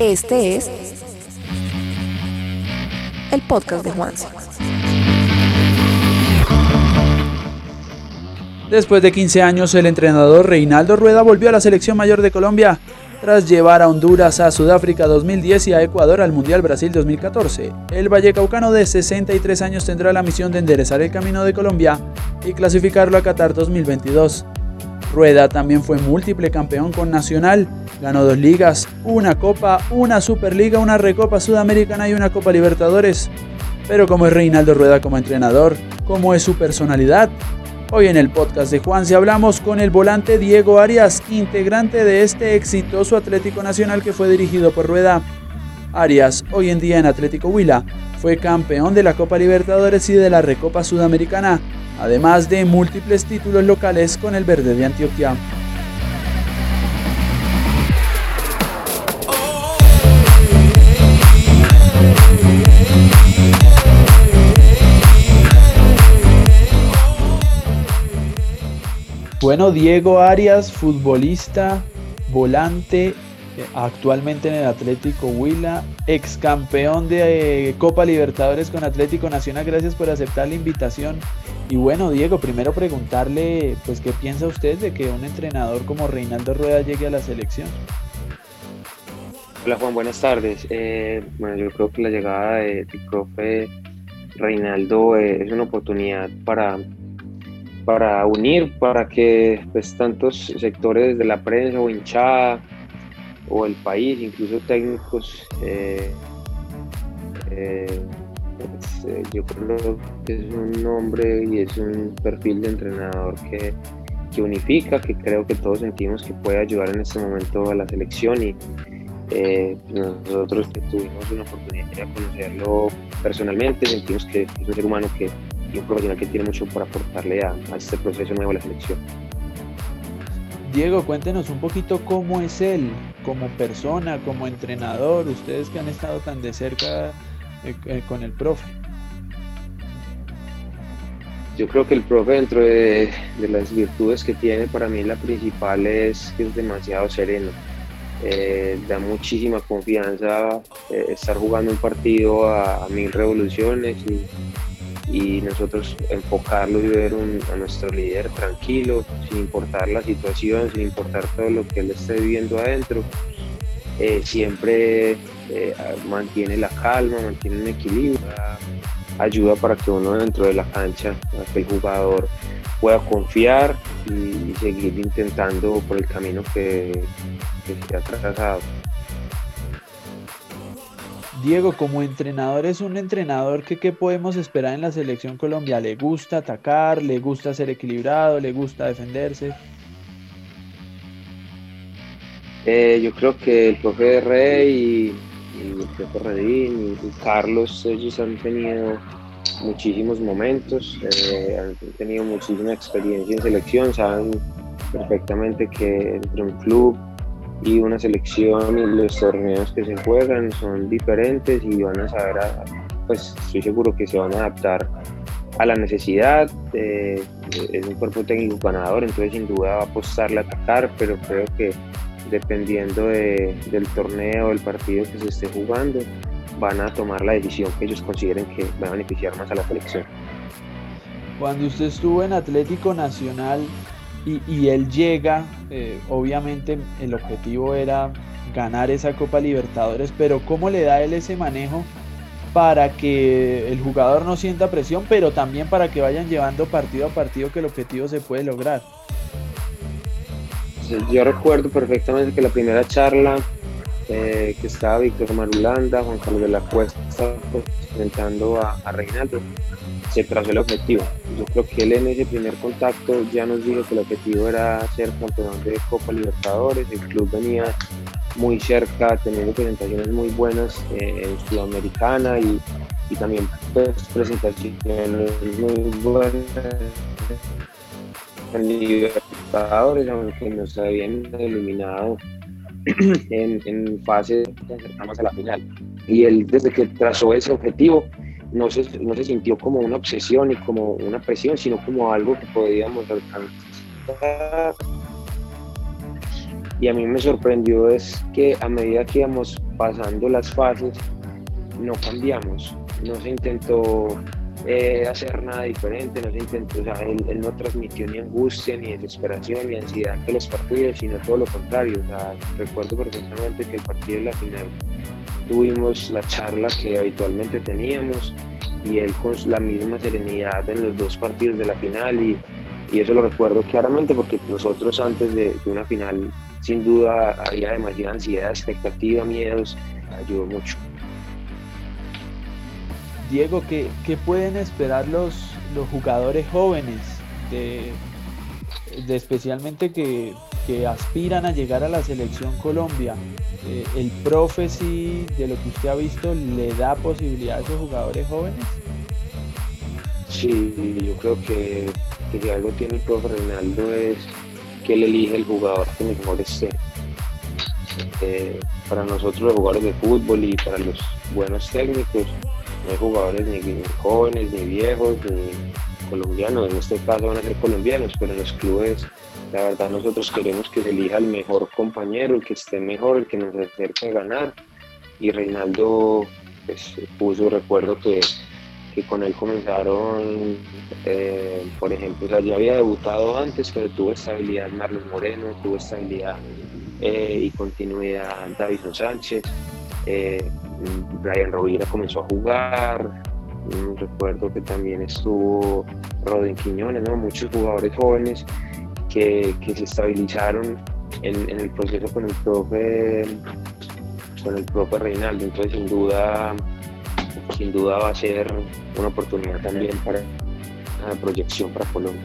Este es el podcast de Juanse. Después de 15 años, el entrenador Reinaldo Rueda volvió a la selección mayor de Colombia tras llevar a Honduras a Sudáfrica 2010 y a Ecuador al Mundial Brasil 2014. El vallecaucano de 63 años tendrá la misión de enderezar el camino de Colombia y clasificarlo a Qatar 2022. Rueda también fue múltiple campeón con Nacional, ganó dos ligas, una Copa, una Superliga, una Recopa Sudamericana y una Copa Libertadores. Pero como es Reinaldo Rueda como entrenador, cómo es su personalidad, Hoy en el podcast de Juan si hablamos con el volante Diego Arias, integrante de este exitoso Atlético Nacional que fue dirigido por Rueda. Arias, hoy en día en Atlético Huila, fue campeón de la Copa Libertadores y de la Recopa Sudamericana, además de múltiples títulos locales con el Verde de Antioquia. Bueno, Diego Arias, futbolista, volante, eh, actualmente en el Atlético Huila, ex campeón de eh, Copa Libertadores con Atlético Nacional. Gracias por aceptar la invitación. Y bueno, Diego, primero preguntarle, pues, ¿qué piensa usted de que un entrenador como Reinaldo Rueda llegue a la selección? Hola Juan, buenas tardes. Eh, bueno, yo creo que la llegada de, profe Reinaldo es una oportunidad para para unir, para que pues, tantos sectores de la prensa o hinchada o el país, incluso técnicos, eh, eh, pues, eh, yo creo que es un nombre y es un perfil de entrenador que, que, unifica, que creo que todos sentimos que puede ayudar en este momento a la selección y nosotros que tuvimos una oportunidad de conocerlo personalmente, sentimos que es un ser humano que y un profesional que tiene mucho por aportarle a, este proceso nuevo de la selección. Diego, cuéntenos un poquito cómo es él, como persona, como entrenador, ustedes que han estado tan de cerca eh, eh, con el profe. Yo creo que el profe dentro de, las virtudes que tiene, para mí la principal es que es demasiado sereno. Eh, da muchísima confianza estar jugando un partido a, a mil revoluciones y, y nosotros enfocarlo y ver a nuestro líder tranquilo, sin importar la situación, sin importar todo lo que él esté viviendo adentro. Eh, siempre eh, mantiene la calma, mantiene un equilibrio, ayuda para que uno dentro de la cancha, para que el jugador pueda confiar y, seguir intentando por el camino que, que se ha trazado. Diego, como entrenador, es un entrenador que qué podemos esperar en la selección Colombia? ¿Le gusta atacar? ¿Le gusta ser equilibrado? ¿Le gusta defenderse? Eh, yo creo que el profe Rey y, el profe Redín y, Carlos, ellos han tenido muchísimos momentos, eh, han tenido muchísima experiencia en selección, saben perfectamente que entre un club y una selección y los torneos que se juegan son diferentes y van a saber, pues estoy seguro que se van a adaptar a la necesidad. es un cuerpo técnico ganador, entonces sin duda va a apostarle a atacar, pero creo que dependiendo del torneo, del partido que se esté jugando, van a tomar la decisión que ellos consideren que va a beneficiar más a la selección. Cuando usted estuvo en Atlético Nacional, y, él llega, eh, obviamente el objetivo era ganar esa Copa Libertadores, pero ¿cómo le da él ese manejo para que el jugador no sienta presión, pero también para que vayan llevando partido a partido que el objetivo se puede lograr? Yo recuerdo perfectamente que la primera charla eh, que estaba Víctor Marulanda, Juan Carlos de la Cuesta, presentando a, a Reinaldo, se trazó el objetivo. Yo creo que él en ese primer contacto ya nos dijo que el objetivo era ser campeón de Copa Libertadores, el club venía muy cerca, teniendo presentaciones muy buenas eh, en Sudamericana y, también pues, presentaciones muy buenas en Libertadores, aunque nos habían eliminado en, en fase acercamos a la final. Y él desde que trazó ese objetivo, no se, no se sintió como una obsesión y como una presión, sino como algo que podíamos alcanzar. y a mí me sorprendió es que a medida que íbamos pasando las fases, no cambiamos, no se intentó eh, hacer nada diferente, no se intentó, o sea, él, no transmitió ni angustia, ni desesperación, ni ansiedad ante los partidos, sino todo lo contrario. O sea, recuerdo perfectamente que el partido de la final tuvimos la charla que habitualmente teníamos y él con la misma serenidad en los dos partidos de la final y, y eso lo recuerdo claramente porque nosotros antes de, de una final sin duda había demasiada ansiedad, expectativa, miedos, ayudó mucho. Diego, ¿qué, pueden esperar los, los jugadores jóvenes, de, especialmente que, aspiran a llegar a la selección Colombia? Eh, ¿El profe sí, de lo que usted ha visto, le da posibilidad a esos jugadores jóvenes? Sí, yo creo que, que si algo tiene el profe Reinaldo es que él elige el jugador que mejor esté. Eh, para nosotros los jugadores de fútbol y para los buenos técnicos, no hay jugadores ni, jóvenes, ni viejos, ni colombianos, en este caso van a ser colombianos, pero en los clubes la verdad nosotros queremos que se elija el mejor compañero, el que esté mejor, el que nos acerque a ganar. Y Reinaldo pues, puso, recuerdo que, que con él comenzaron, eh, por ejemplo, ya había debutado antes, pero tuvo estabilidad Marlos Moreno, tuvo estabilidad eh, y continuidad Davison Sánchez. Eh, Brian Rovira comenzó a jugar, mm, recuerdo que también estuvo Rodin Quiñones, ¿no? muchos jugadores jóvenes que, se estabilizaron en, el proceso con el profe con el profe Reinaldo, entonces sin duda sin duda va a ser una oportunidad también para la proyección para Colombia.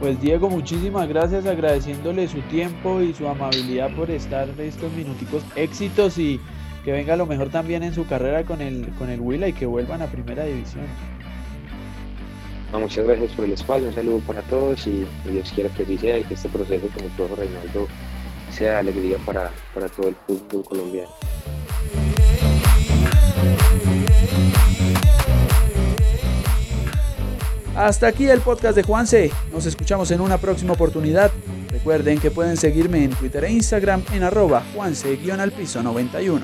Pues Diego, muchísimas gracias, agradeciéndole su tiempo y su amabilidad por estar estos minuticos. Éxitos y que venga lo mejor también en su carrera con el, con el Huila y que vuelvan a primera división. Ah, muchas gracias por el espacio, un saludo para todos y Dios quiera que así y que este proceso, como todo Reinaldo, sea alegría para, para todo el fútbol colombiano. Hasta aquí el podcast de Juanse. Nos escuchamos en una próxima oportunidad. Recuerden que pueden seguirme en Twitter e Instagram en arroba juanse-alpiso91.